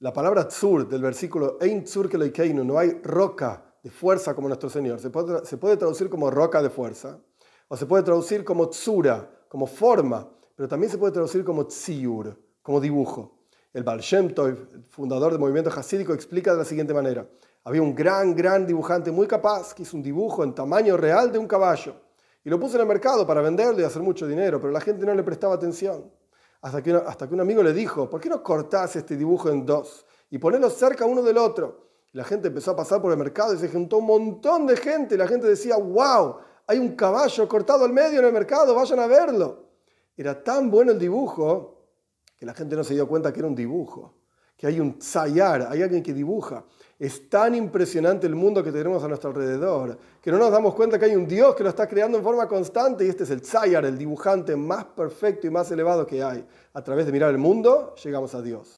La palabra tzur del versículo Ein tzur que no hay roca de fuerza como nuestro Señor. Se puede, se puede traducir como roca de fuerza, o se puede traducir como tzura, como forma, pero también se puede traducir como tziur, como dibujo. El Baal Shem fundador del movimiento hasídico, explica de la siguiente manera. Había un gran, gran dibujante muy capaz que hizo un dibujo en tamaño real de un caballo y lo puso en el mercado para venderlo y hacer mucho dinero, pero la gente no le prestaba atención. Hasta que, hasta que un amigo le dijo, ¿por qué no cortás este dibujo en dos y ponelo cerca uno del otro? La gente empezó a pasar por el mercado y se juntó un montón de gente y la gente decía, wow, hay un caballo cortado al medio en el mercado, vayan a verlo. Era tan bueno el dibujo que la gente no se dio cuenta que era un dibujo, que hay un tzayar, hay alguien que dibuja. Es tan impresionante el mundo que tenemos a nuestro alrededor que no nos damos cuenta que hay un Dios que lo está creando en forma constante y este es el tzayar, el dibujante más perfecto y más elevado que hay. A través de mirar el mundo llegamos a Dios.